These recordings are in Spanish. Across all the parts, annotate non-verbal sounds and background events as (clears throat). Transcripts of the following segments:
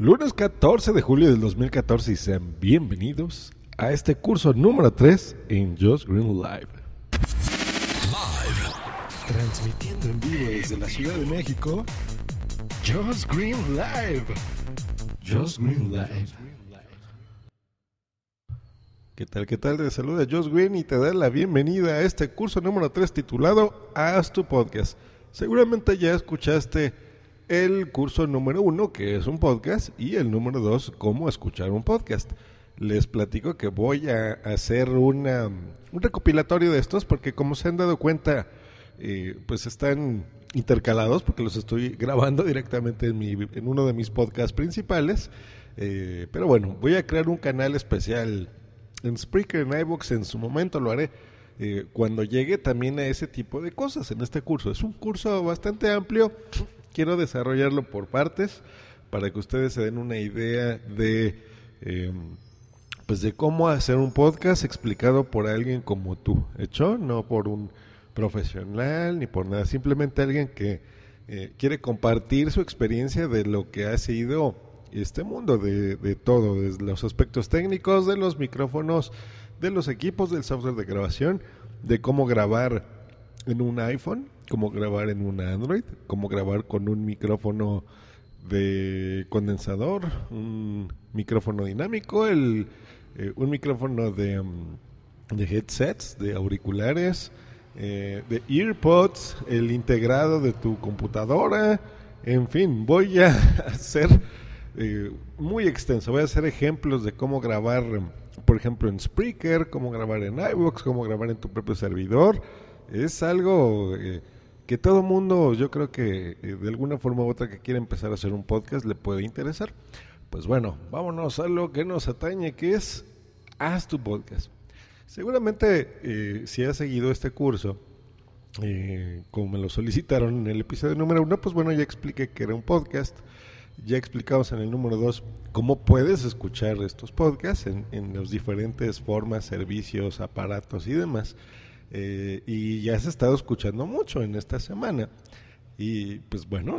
Lunes 14 de julio del 2014 y sean bienvenidos a este curso número 3 en Just Green Live. Live. Transmitiendo en vivo desde la Ciudad de México, Just Green Live. Just Green Live. ¿Qué tal? ¿Qué tal? Te saluda Josh Green y te da la bienvenida a este curso número 3 titulado Haz tu podcast. Seguramente ya escuchaste el curso número uno, que es un podcast, y el número dos, cómo escuchar un podcast. Les platico que voy a hacer una, un recopilatorio de estos porque como se han dado cuenta, eh, pues están intercalados porque los estoy (laughs) grabando directamente en, mi, en uno de mis podcasts principales. Eh, pero bueno, voy a crear un canal especial en Spreaker, en iVoox, en su momento lo haré. Eh, cuando llegue también a ese tipo de cosas en este curso. Es un curso bastante amplio, quiero desarrollarlo por partes para que ustedes se den una idea de, em, pues de cómo hacer un podcast explicado por alguien como tú, ¿hecho? No por un profesional ni por nada, simplemente alguien que eh, quiere compartir su experiencia de lo que ha sido este mundo, de, de todo, desde los aspectos técnicos, de los micrófonos, de los equipos, del software de grabación, de cómo grabar en un iPhone, cómo grabar en un Android, cómo grabar con un micrófono de condensador, un micrófono dinámico, el, eh, un micrófono de, mm, de, headsets, de auriculares, eh, de earpods, el integrado de tu computadora, en fin, voy a (laughs) hacer eh, muy extenso, voy a hacer ejemplos de cómo grabar, por ejemplo, en Spreaker, cómo grabar en iVoox, cómo grabar en tu propio servidor. Es algo que todo mundo, yo creo que eh, de alguna forma u otra que quiere empezar a hacer un podcast le puede interesar. Pues bueno, vámonos a lo que nos atañe, que es haz tu podcast. Seguramente eh, si has seguido este curso, eh, como me lo solicitaron en el episodio número uno, pues bueno, ya expliqué que era un podcast. Ya explicamos en el número dos cómo puedes escuchar estos podcasts en, en las diferentes formas, servicios, aparatos y demás. Eh, y ya has estado escuchando mucho en esta semana. Y pues bueno,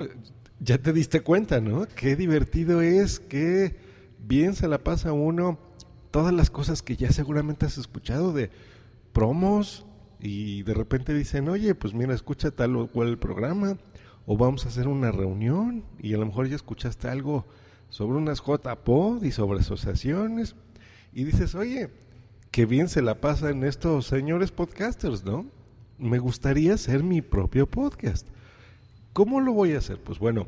ya te diste cuenta, ¿no? Qué divertido es, qué bien se la pasa uno. Todas las cosas que ya seguramente has escuchado de promos y de repente dicen, oye, pues mira, escucha tal o cual programa o vamos a hacer una reunión y a lo mejor ya escuchaste algo sobre unas JPod y sobre asociaciones y dices, oye, qué bien se la pasan estos señores podcasters, ¿no? Me gustaría hacer mi propio podcast. ¿Cómo lo voy a hacer? Pues bueno,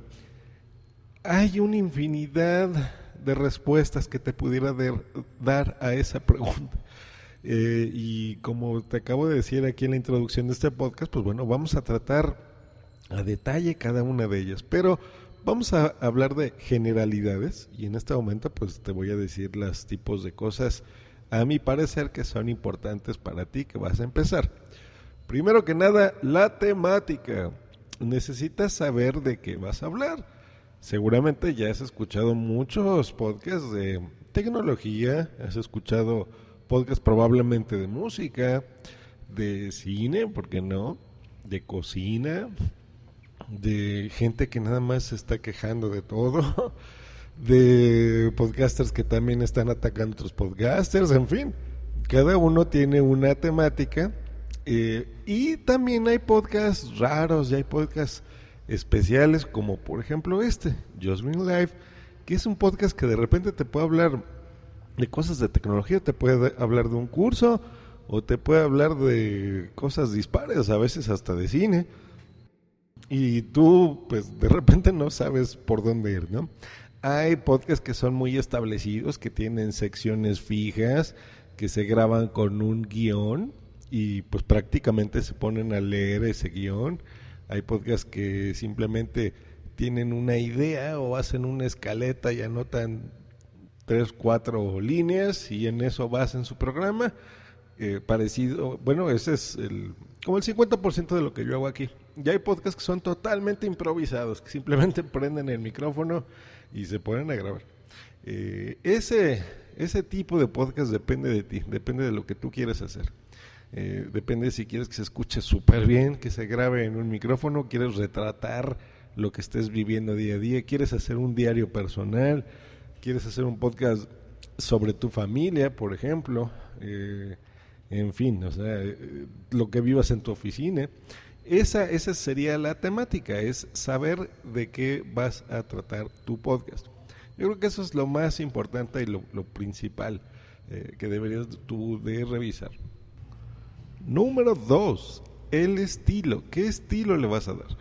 hay una infinidad de respuestas que te pudiera dar a esa pregunta. Eh, y como te acabo de decir aquí en la introducción de este podcast, pues bueno, vamos a tratar a detalle cada una de ellas. Pero vamos a hablar de generalidades y en este momento pues te voy a decir los tipos de cosas a mi parecer que son importantes para ti que vas a empezar. Primero que nada, la temática. Necesitas saber de qué vas a hablar. Seguramente ya has escuchado muchos podcasts de tecnología, has escuchado podcasts probablemente de música, de cine, ¿por qué no? De cocina, de gente que nada más se está quejando de todo. (laughs) de podcasters que también están atacando otros podcasters, en fin, cada uno tiene una temática eh, y también hay podcasts raros y hay podcasts especiales como por ejemplo este, Just Green Life, que es un podcast que de repente te puede hablar de cosas de tecnología, te puede hablar de un curso o te puede hablar de cosas dispares, a veces hasta de cine. Y tú, pues, de repente no sabes por dónde ir, ¿no? Hay podcasts que son muy establecidos, que tienen secciones fijas, que se graban con un guion y pues prácticamente se ponen a leer ese guion. Hay podcasts que simplemente tienen una idea o hacen una escaleta y anotan tres, cuatro líneas y en eso basan su programa. Eh, parecido, bueno, ese es el, como el 50% de lo que yo hago aquí. Ya hay podcasts que son totalmente improvisados, que simplemente (laughs) prenden el micrófono y se ponen a grabar. Eh, ese, ese tipo de podcast depende de ti, depende de lo que tú quieres hacer. Eh, depende si quieres que se escuche súper bien, que se grabe en un micrófono, quieres retratar lo que estés viviendo día a día, quieres hacer un diario personal, quieres hacer un podcast sobre tu familia, por ejemplo, eh, en fin, o sea, lo que vivas en tu oficina. Esa, esa sería la temática, es saber de qué vas a tratar tu podcast. Yo creo que eso es lo más importante y lo, principal eh, que deberías tú de revisar. Número dos, el estilo. ¿Qué estilo le vas a dar?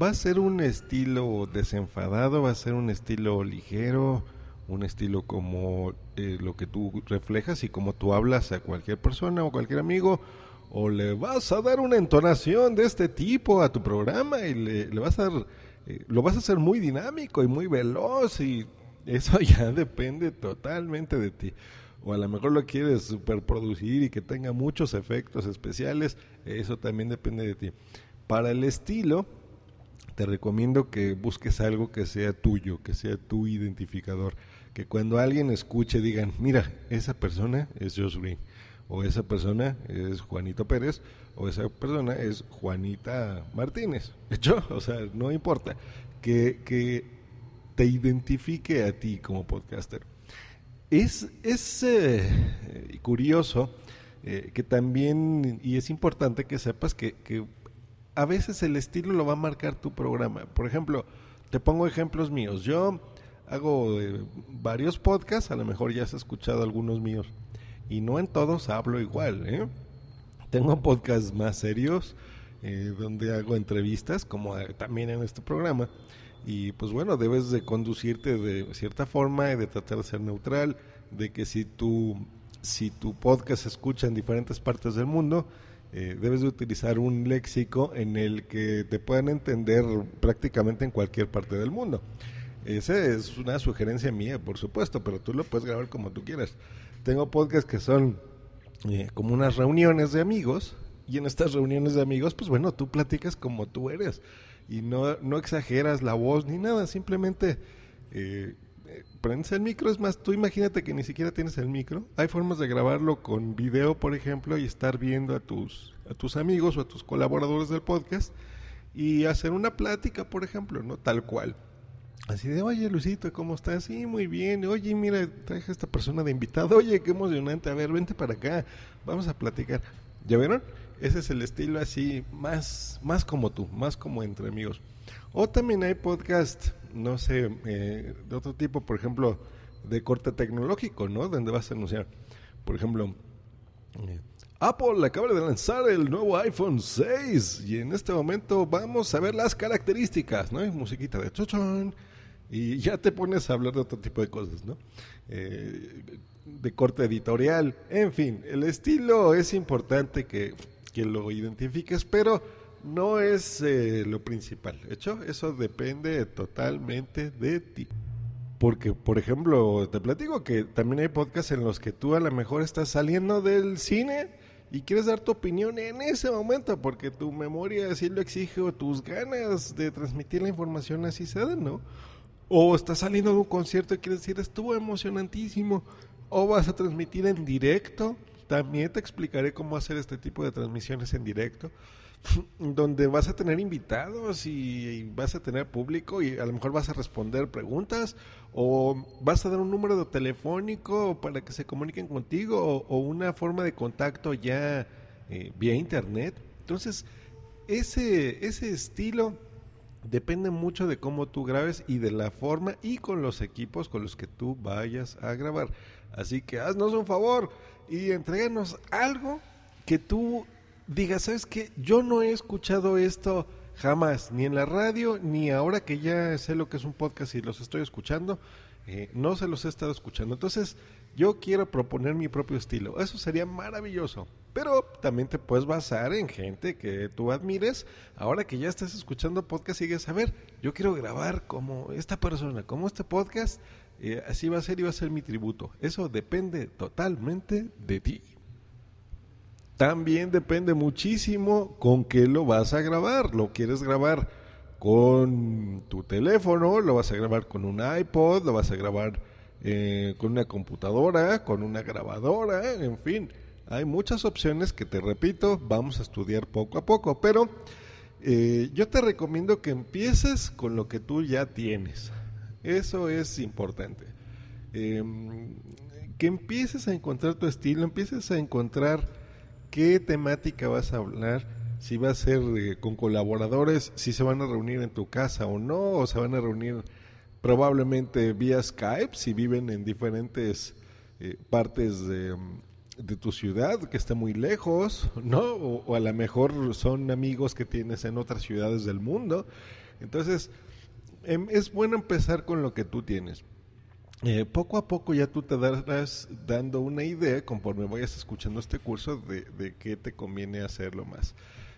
¿Va a ser un estilo desenfadado? ¿Va a ser un estilo ligero? ¿Un estilo como eh, lo que tú reflejas y como tú hablas a cualquier persona o cualquier amigo? ¿O le vas a dar una entonación de este tipo a tu programa y le, vas a dar, eh, lo vas a hacer muy dinámico y muy veloz y eso (laughs) ya depende totalmente de ti. O a lo mejor lo quieres superproducir y que tenga muchos efectos especiales, eso también depende de ti. Para el estilo, te recomiendo que busques algo que sea tuyo, que sea tu identificador. Que cuando alguien escuche digan, mira, esa persona es Josh o esa persona es Juanito Pérez, o esa persona es Juanita Martínez. ¿Hecho? (laughs) O sea, no importa. Que, que te identifique a ti como podcaster. Es, es eh, curioso eh, que también, y es importante que sepas que, que a veces el estilo lo va a marcar tu programa. Por ejemplo, te pongo ejemplos míos. Yo hago eh, varios podcasts, a lo mejor ya has escuchado algunos míos, y no en todos hablo igual. ¿eh? Tengo podcasts más serios, eh, donde hago entrevistas, como también en este programa. Y pues bueno, debes de conducirte de cierta forma y de tratar de ser neutral, de que si tu, si tu podcast se escucha en diferentes partes del mundo, eh, debes de utilizar un léxico en el que te puedan entender prácticamente en cualquier parte del mundo. Esa es una sugerencia mía, por supuesto, pero tú lo puedes grabar como tú quieras. Tengo podcasts que son eh, como unas reuniones de amigos y en estas reuniones de amigos, pues bueno, tú platicas como tú eres y no, no exageras la voz ni nada, simplemente... Eh, prendes el micro, es más, tú imagínate que ni siquiera tienes el micro. Hay formas de grabarlo con video, por ejemplo, y estar viendo a tus, a tus amigos o a tus colaboradores del podcast y hacer una plática, por ejemplo, ¿no? Tal cual. Así de, oye, Lucito, ¿cómo estás? Sí, muy bien. Oye, mira, traje a esta persona de invitado. Oye, qué emocionante. A ver, vente para acá. Vamos a platicar. ¿Ya vieron? Ese es el estilo así, más, más como tú, más como entre amigos. O también hay podcast, no sé, eh, de otro tipo, por ejemplo, de corte tecnológico, ¿no? Donde vas a anunciar, por ejemplo, eh, Apple acaba de lanzar el nuevo iPhone 6 y en este momento vamos a ver las características, ¿no? musiquita de chochón y ya te pones a hablar de otro tipo de cosas, ¿no? Eh, de corte editorial, en fin, el estilo es importante que, que lo identifiques, pero no es eh, lo principal. De hecho, eso depende totalmente de ti. Porque, por ejemplo, te platico que también hay podcasts en los que tú a lo mejor estás saliendo del cine y quieres dar tu opinión en ese momento porque tu memoria así lo exige o tus ganas de transmitir la información así se dan, ¿no? O estás saliendo de un concierto y quieres decir estuvo emocionantísimo o vas a transmitir en directo. También te explicaré cómo hacer este tipo de transmisiones en directo (laughs) donde vas a tener invitados y, vas a tener público y a lo mejor vas a responder preguntas o vas a dar un número telefónico para que se comuniquen contigo o, una forma de contacto ya eh, vía internet. Entonces, ese, ese estilo depende mucho de cómo tú grabes y de la forma y con los equipos con los que tú vayas a grabar. Así que haznos un favor y entréganos algo que tú diga, ¿sabes qué? Yo no he escuchado esto Jamás, ni en la radio, ni ahora que ya sé lo que es un podcast y los estoy escuchando, eh, no se los he estado escuchando. Entonces, yo quiero proponer mi propio estilo. Eso sería maravilloso. Pero también te puedes basar en gente que tú admires. Ahora que ya estás escuchando podcast, sigues a ver, yo quiero grabar como esta persona, como este podcast. Eh, así va a ser y va a ser mi tributo. Eso depende totalmente de ti. También depende muchísimo con qué lo vas a grabar. ¿Lo quieres grabar con tu teléfono? ¿Lo vas a grabar con un iPod? ¿Lo vas a grabar eh, con una computadora? ¿Con una grabadora? En fin, hay muchas opciones que te repito, vamos a estudiar poco a poco. Pero eh, yo te recomiendo que empieces con lo que tú ya tienes. Eso es importante. Em, que empieces a encontrar tu estilo, empieces a encontrar qué temática vas a hablar, si va a ser eh, con colaboradores, si se van a reunir en tu casa o no, o se van a reunir probablemente vía Skype, si viven en diferentes eh, partes de, de, tu ciudad, que esté muy lejos, ¿no? O, a lo mejor son amigos que tienes en otras ciudades del mundo. Entonces, em, es bueno empezar con lo que tú tienes. Eh, poco a poco ya tú te darás dando una idea conforme vayas escuchando este curso de, de qué te conviene hacerlo más.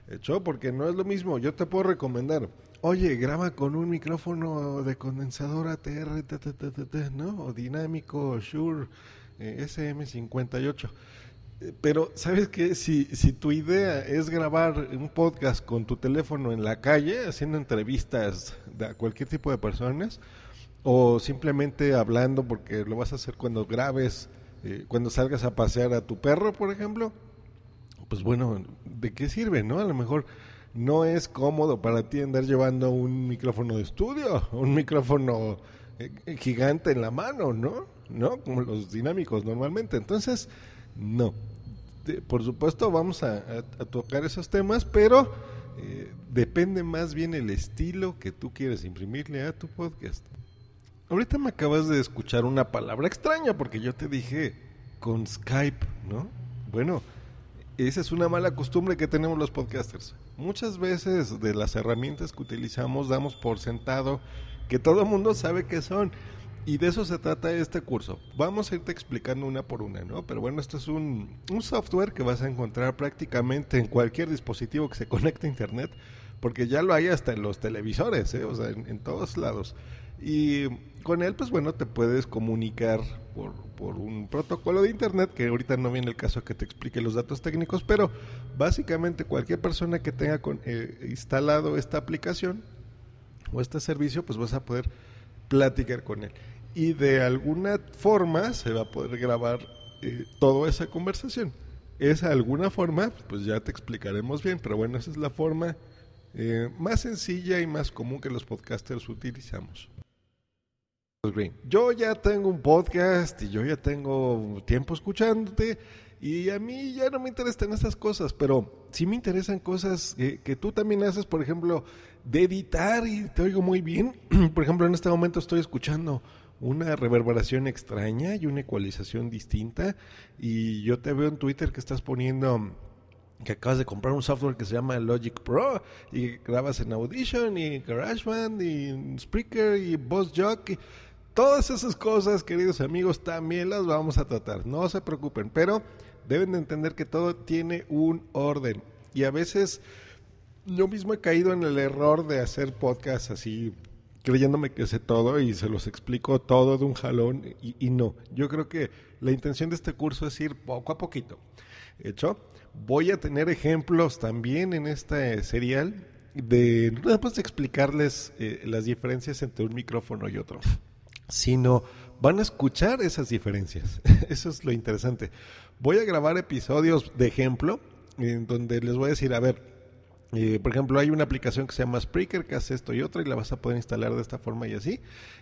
Hecho, porque no es lo mismo. Yo te puedo recomendar, oye, graba con un micrófono de condensador ATR, ¿no? O dinámico, Shure, eh, SM58. Eh, pero, ¿sabes qué? Si, si tu idea es grabar un podcast con tu teléfono en la calle, haciendo entrevistas a cualquier tipo de personas, o simplemente hablando porque lo vas a hacer cuando grabes, eh, cuando salgas a pasear a tu perro, por ejemplo, pues bueno, ¿de qué sirve, no? A lo mejor no es cómodo para ti andar llevando un micrófono de estudio, (laughs) un micrófono eh, gigante en la mano, ¿no? ¿No? Como los dinámicos normalmente. Entonces, no. por supuesto, vamos a, tocar esos temas, pero eh, depende más bien el estilo que tú quieres imprimirle a tu podcast. Ahorita me acabas de escuchar una palabra extraña porque yo te dije con Skype, ¿no? Bueno, esa es una mala costumbre que tenemos los podcasters. Muchas veces de las herramientas que utilizamos damos por sentado que todo el mundo sabe qué son. Y de eso se trata este curso. Vamos a irte explicando una por una, ¿no? Pero bueno, esto es un, un software que vas a encontrar prácticamente en cualquier dispositivo que se (laughs) conecte a Internet, porque ya lo hay hasta en los televisores, ¿eh? O sea, en, en todos lados. Y con él, pues bueno, te puedes comunicar por, por, un protocolo de internet, que ahorita no viene el caso que te explique los datos técnicos, pero básicamente cualquier persona que tenga con, eh, instalado esta aplicación o este servicio, pues vas a poder platicar con él. Y de alguna forma se va a poder grabar eh, toda esa conversación. Esa alguna forma, pues ya te explicaremos bien, pero bueno, esa es la forma eh, más sencilla y más común que los podcasters utilizamos. Yo ya tengo un podcast y yo ya tengo tiempo escuchándote y a mí ya no me interesan esas cosas, pero sí me interesan cosas que, tú también haces, por ejemplo, de editar y te oigo muy bien. (clears throat) por ejemplo, en este momento estoy escuchando una reverberación extraña y una ecualización distinta y yo te veo en Twitter que estás poniendo que acabas de comprar un software que se llama Logic Pro y grabas en Audition y GarageBand y Spreaker y Boss Jock. Todas esas cosas, queridos amigos, también las vamos a tratar. No se preocupen, pero deben de entender que todo tiene un orden. Y a veces yo mismo he caído en el error de hacer podcasts así, creyéndome que sé todo y se los explico todo de un jalón. Y, no, yo creo que la intención de este curso es ir poco a poquito. ¿Hecho? Voy a tener ejemplos también en este serial de no de explicarles eh, las diferencias entre un micrófono y otro sino van a escuchar esas diferencias. (laughs) Eso es lo interesante. Voy a grabar episodios de ejemplo en donde les voy a decir, a ver, eh, por ejemplo, hay una aplicación que se llama Spreaker que hace esto y otra y la vas a poder instalar de esta forma y así.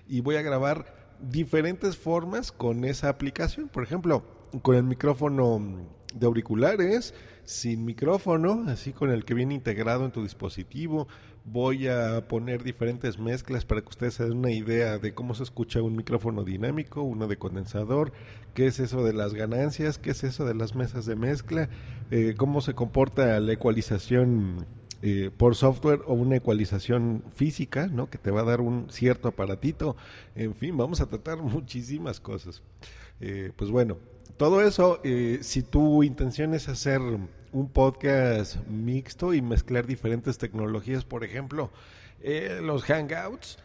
Y voy a grabar diferentes formas con esa aplicación. Por ejemplo, con el micrófono de auriculares, sin micrófono, así con el que viene integrado en tu dispositivo. Voy a poner diferentes mezclas para que ustedes se den una idea de cómo se escucha un micrófono dinámico, uno de condensador, qué es eso de las ganancias, qué es eso de las mesas de mezcla, eh, cómo se comporta la ecualización eh, por software o una ecualización física, ¿no? Que te va a dar un cierto aparatito. En fin, vamos a tratar (laughs) muchísimas cosas. Eh, pues bueno, todo eso, eh, si tu intención es hacer un podcast mixto y mezclar diferentes tecnologías, por ejemplo, los hangouts,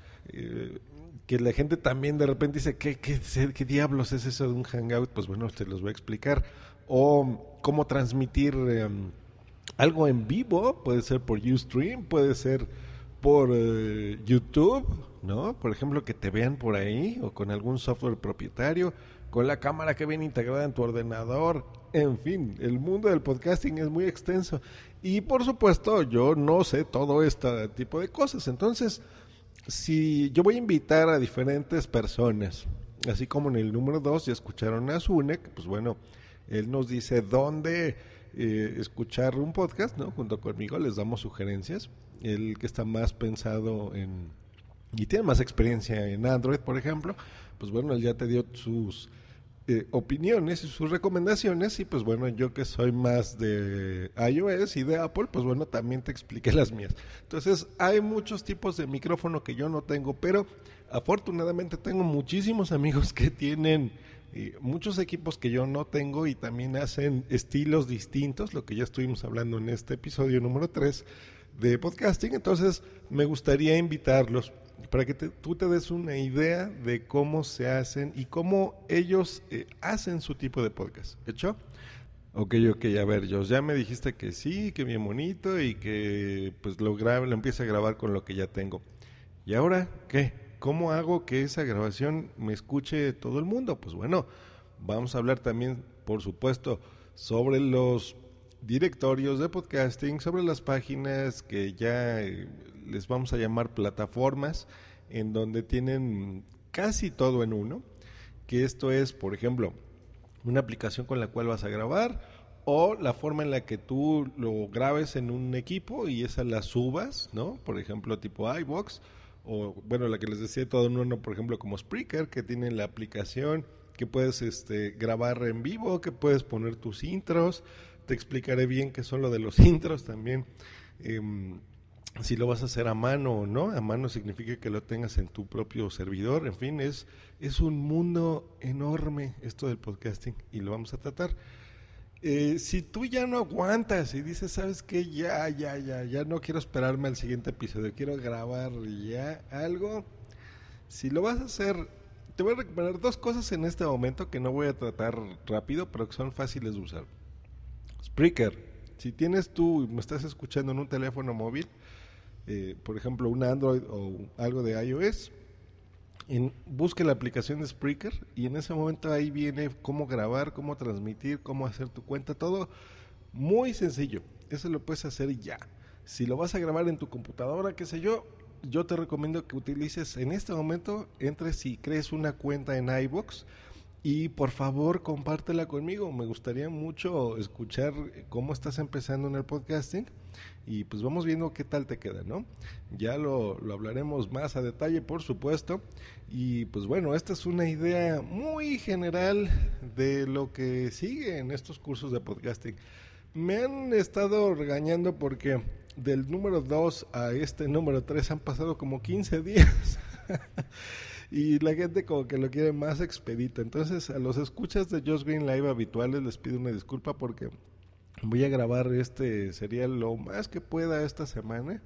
que la gente también de repente dice, ¿qué, qué, ¿qué diablos es eso de un hangout? Pues bueno, te los voy a explicar. O cómo transmitir em, algo en vivo, puede ser por Ustream, puede ser por eh, YouTube, ¿no? Por ejemplo, que te vean por ahí o con algún software propietario, con la cámara que viene integrada en tu ordenador. En fin, el mundo del podcasting es muy extenso. Y por supuesto, yo no sé todo este tipo de cosas. Entonces, si yo voy a invitar a diferentes personas, así como en el número 2 ya escucharon a Zunek, pues bueno, él nos dice dónde eh, escuchar un podcast, ¿no? Junto conmigo les damos sugerencias. El que está más pensado en y tiene más experiencia en Android, por ejemplo, pues bueno, él ya te dio sus eh, opiniones y sus recomendaciones y pues bueno, yo que soy más de iOS y de Apple, pues bueno, también te expliqué las mías. Entonces, hay muchos tipos de micrófono que yo no tengo, pero afortunadamente tengo muchísimos amigos que tienen muchos equipos que yo no tengo y también hacen estilos distintos, lo que ya estuvimos hablando en este episodio número 3 de podcasting. Entonces, me gustaría invitarlos para que tú te des una idea de cómo se hacen y cómo ellos eh, hacen su tipo de podcast. ¿Hecho? Ok, ok, a ver, Josh, ya me dijiste que sí, que bien bonito y que pues lo, grabe, lo empiece a grabar con lo que ya tengo. ¿Y ahora qué? ¿Cómo hago que esa grabación me escuche todo el mundo? Pues bueno, vamos a hablar también, por supuesto, sobre los directorios de podcasting, sobre las páginas que ya eh, les vamos a llamar plataformas, en donde tienen casi todo en uno, que esto es, por ejemplo, una aplicación con la cual vas a grabar o la forma en la que tú lo grabes en un equipo y esa la subas, ¿no? Por ejemplo, tipo iBox o bueno, la que les decía todo en uno, por ejemplo, como Spreaker, que tiene la aplicación que puedes este, grabar en vivo, que puedes poner tus intros, te explicaré bien qué son lo de los (laughs) intros también, em, si lo vas a hacer a mano o no, a mano significa que lo tengas en tu propio servidor, en fin, es, es un mundo enorme esto del podcasting y lo vamos a tratar. Eh, si tú ya no aguantas y dices, ¿sabes qué? Ya, ya, ya, ya no quiero esperarme al siguiente episodio, quiero grabar ya algo. Si lo vas a hacer, te voy a recomendar dos cosas en este momento que no voy a tratar rápido, pero que son fáciles de usar. Spreaker. Si tienes tú, me estás escuchando en un teléfono móvil, eh, por ejemplo, un Android o algo de iOS, en, busque la aplicación de Spreaker y en ese momento ahí viene cómo grabar, cómo transmitir, cómo hacer tu cuenta, todo muy sencillo. Eso lo puedes hacer ya. Si lo vas a grabar en tu computadora, qué sé yo, yo te recomiendo que utilices en este momento, entres y crees una cuenta en iBox y por favor compártela conmigo. Me gustaría mucho escuchar cómo estás empezando en el podcasting y pues vamos viendo qué tal te queda, ¿no? Ya lo, lo, hablaremos más a detalle, por supuesto. Y pues bueno, esta es una idea muy general de lo que sigue en estos cursos de podcasting. Me han estado regañando porque del número 2 a este número 3 han pasado como 15 días. (laughs) y la gente como que lo quiere más expedito. Entonces a los escuchas de Just Green Live habituales les pido una disculpa porque Voy a grabar este sería lo más que pueda esta semana.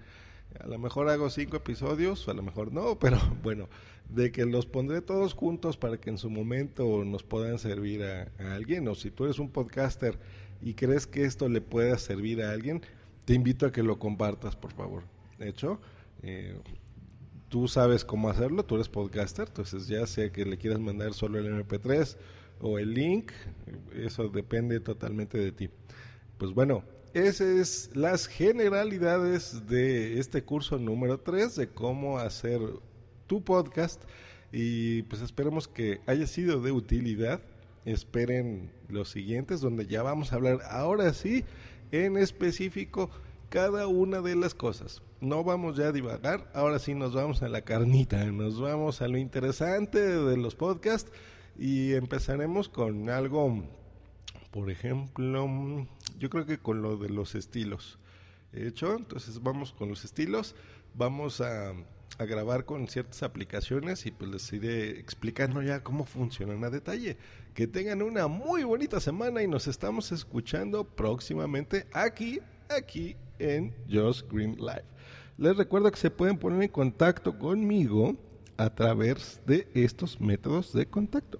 A lo mejor hago cinco episodios, a lo mejor no, (laughs) pero bueno, de que los pondré todos juntos para que en su momento nos puedan servir a, alguien. O si tú eres un podcaster y crees que esto le pueda servir a alguien, te invito a que lo compartas, por favor. De hecho, eh, tú sabes cómo hacerlo, tú eres podcaster, entonces ya sea que le quieras mandar solo el MP3 o el link, eso depende totalmente de ti. Pues bueno, esas es las generalidades de este curso número 3 de cómo hacer tu podcast y pues esperemos que haya sido de utilidad. Esperen los siguientes donde ya vamos a hablar ahora sí en específico cada una de las cosas. No vamos ya a divagar, ahora sí nos vamos a la carnita, nos vamos a lo interesante de los podcasts y empezaremos con algo por ejemplo, yo creo que con lo de los estilos. Hecho. Entonces vamos con los estilos, vamos a, grabar con ciertas aplicaciones y pues les iré explicando ya cómo funcionan a detalle. Que tengan una muy bonita semana y nos estamos escuchando próximamente aquí, aquí en Just Green Live. Les recuerdo que se pueden poner en contacto conmigo a través de estos métodos de contacto.